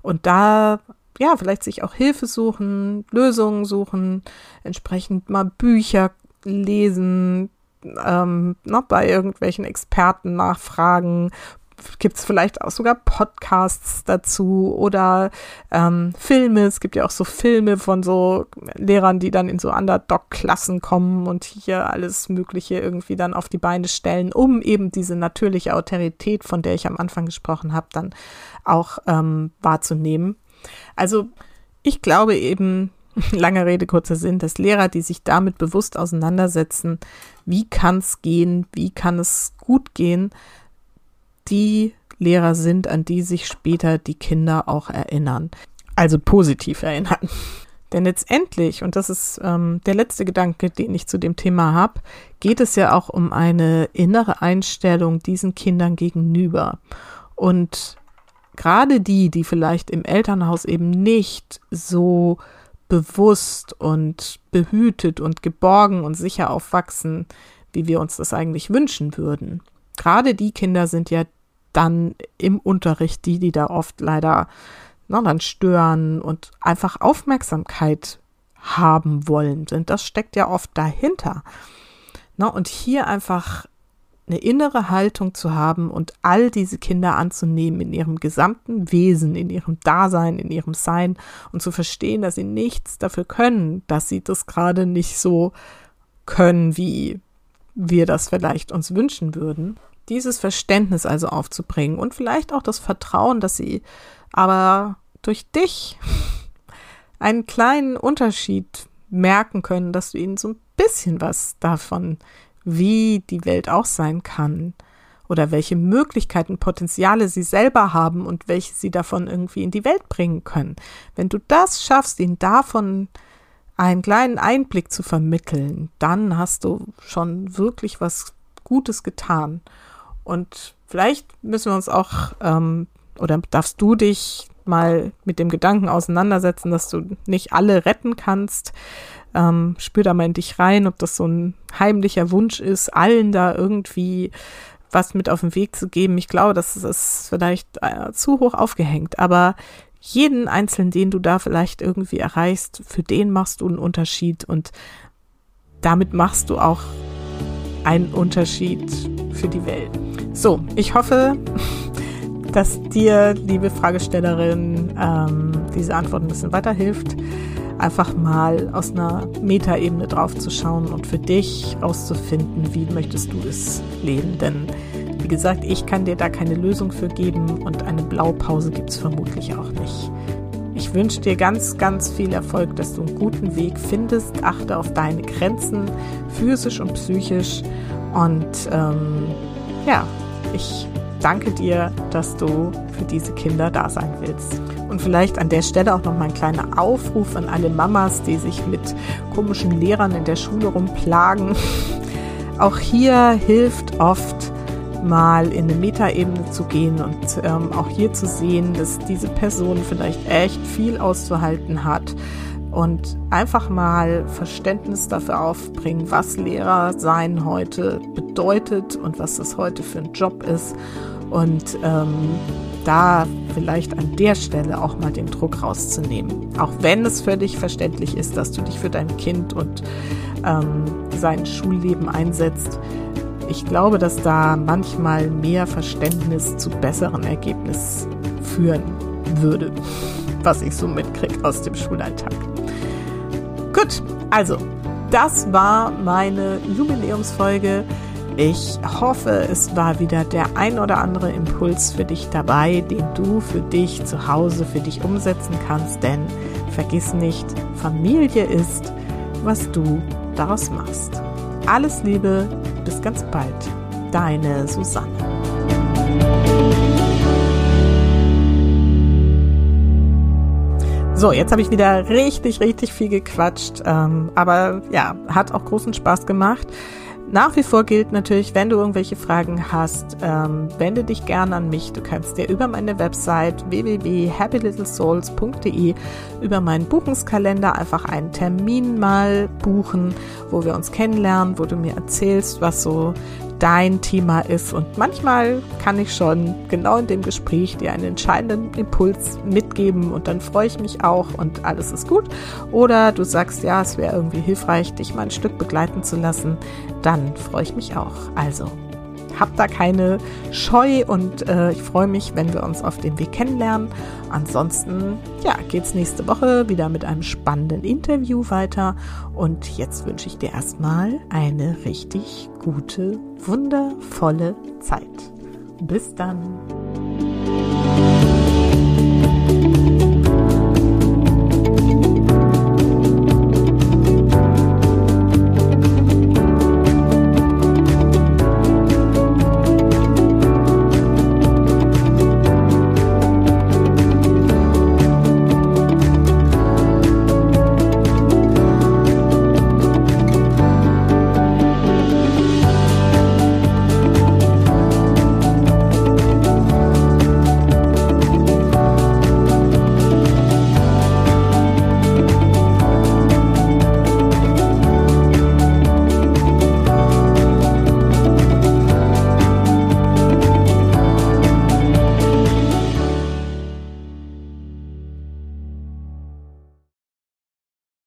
und da ja, vielleicht sich auch Hilfe suchen, Lösungen suchen, entsprechend mal Bücher lesen, ähm, noch bei irgendwelchen Experten nachfragen, gibt es vielleicht auch sogar Podcasts dazu oder ähm, Filme. Es gibt ja auch so Filme von so Lehrern, die dann in so Underdog-Klassen kommen und hier alles Mögliche irgendwie dann auf die Beine stellen, um eben diese natürliche Autorität, von der ich am Anfang gesprochen habe, dann auch ähm, wahrzunehmen. Also ich glaube eben, lange Rede, kurzer Sinn, dass Lehrer, die sich damit bewusst auseinandersetzen, wie kann es gehen, wie kann es gut gehen, die Lehrer sind, an die sich später die Kinder auch erinnern. Also positiv erinnern. Denn letztendlich, und das ist ähm, der letzte Gedanke, den ich zu dem Thema habe, geht es ja auch um eine innere Einstellung diesen Kindern gegenüber. Und gerade die, die vielleicht im Elternhaus eben nicht so bewusst und behütet und geborgen und sicher aufwachsen, wie wir uns das eigentlich wünschen würden. Gerade die Kinder sind ja dann im Unterricht die, die da oft leider na, dann stören und einfach Aufmerksamkeit haben wollen sind. Das steckt ja oft dahinter. Na, und hier einfach eine innere Haltung zu haben und all diese Kinder anzunehmen in ihrem gesamten Wesen, in ihrem Dasein, in ihrem Sein und zu verstehen, dass sie nichts dafür können, dass sie das gerade nicht so können, wie wir das vielleicht uns wünschen würden. Dieses Verständnis also aufzubringen und vielleicht auch das Vertrauen, dass sie aber durch dich einen kleinen Unterschied merken können, dass du ihnen so ein bisschen was davon wie die Welt auch sein kann oder welche Möglichkeiten, Potenziale sie selber haben und welche sie davon irgendwie in die Welt bringen können. Wenn du das schaffst, ihnen davon einen kleinen Einblick zu vermitteln, dann hast du schon wirklich was Gutes getan. Und vielleicht müssen wir uns auch, ähm, oder darfst du dich mal mit dem Gedanken auseinandersetzen, dass du nicht alle retten kannst, ähm, spür da mal in dich rein, ob das so ein heimlicher Wunsch ist, allen da irgendwie was mit auf den Weg zu geben. Ich glaube, das ist vielleicht äh, zu hoch aufgehängt, aber jeden einzelnen, den du da vielleicht irgendwie erreichst, für den machst du einen Unterschied. Und damit machst du auch einen Unterschied für die Welt. So, ich hoffe, dass dir, liebe Fragestellerin, ähm, diese Antwort ein bisschen weiterhilft einfach mal aus einer Metaebene drauf zu schauen und für dich auszufinden, wie möchtest du es leben. Denn wie gesagt, ich kann dir da keine Lösung für geben und eine Blaupause gibt es vermutlich auch nicht. Ich wünsche dir ganz, ganz viel Erfolg, dass du einen guten Weg findest. Achte auf deine Grenzen, physisch und psychisch. Und ähm, ja, ich danke dir, dass du für diese Kinder da sein willst. Und vielleicht an der Stelle auch noch mal ein kleiner Aufruf an alle Mamas, die sich mit komischen Lehrern in der Schule rumplagen. Auch hier hilft oft mal in eine Metaebene zu gehen und ähm, auch hier zu sehen, dass diese Person vielleicht echt viel auszuhalten hat und einfach mal Verständnis dafür aufbringen, was Lehrer sein heute bedeutet und was das heute für ein Job ist und ähm, da vielleicht an der Stelle auch mal den Druck rauszunehmen. Auch wenn es völlig verständlich ist, dass du dich für dein Kind und ähm, sein Schulleben einsetzt. Ich glaube, dass da manchmal mehr Verständnis zu besseren Ergebnissen führen würde, was ich so mitkriege aus dem Schulalltag. Gut, also, das war meine Jubiläumsfolge. Ich hoffe, es war wieder der ein oder andere Impuls für dich dabei, den du für dich zu Hause für dich umsetzen kannst, denn vergiss nicht, Familie ist, was du daraus machst. Alles Liebe, bis ganz bald. Deine Susanne. So, jetzt habe ich wieder richtig, richtig viel gequatscht, ähm, aber ja, hat auch großen Spaß gemacht. Nach wie vor gilt natürlich, wenn du irgendwelche Fragen hast, ähm, wende dich gerne an mich. Du kannst dir über meine Website www.happylittlesouls.de über meinen Buchungskalender einfach einen Termin mal buchen, wo wir uns kennenlernen, wo du mir erzählst, was so dein Thema ist. Und manchmal kann ich schon genau in dem Gespräch dir einen entscheidenden Impuls mitgeben und dann freue ich mich auch und alles ist gut. Oder du sagst, ja, es wäre irgendwie hilfreich, dich mal ein Stück begleiten zu lassen, dann freue ich mich auch. Also hab da keine Scheu und äh, ich freue mich, wenn wir uns auf dem Weg kennenlernen. Ansonsten, ja, geht's nächste Woche wieder mit einem spannenden Interview weiter. Und jetzt wünsche ich dir erstmal eine richtig gute, wundervolle Zeit. Bis dann.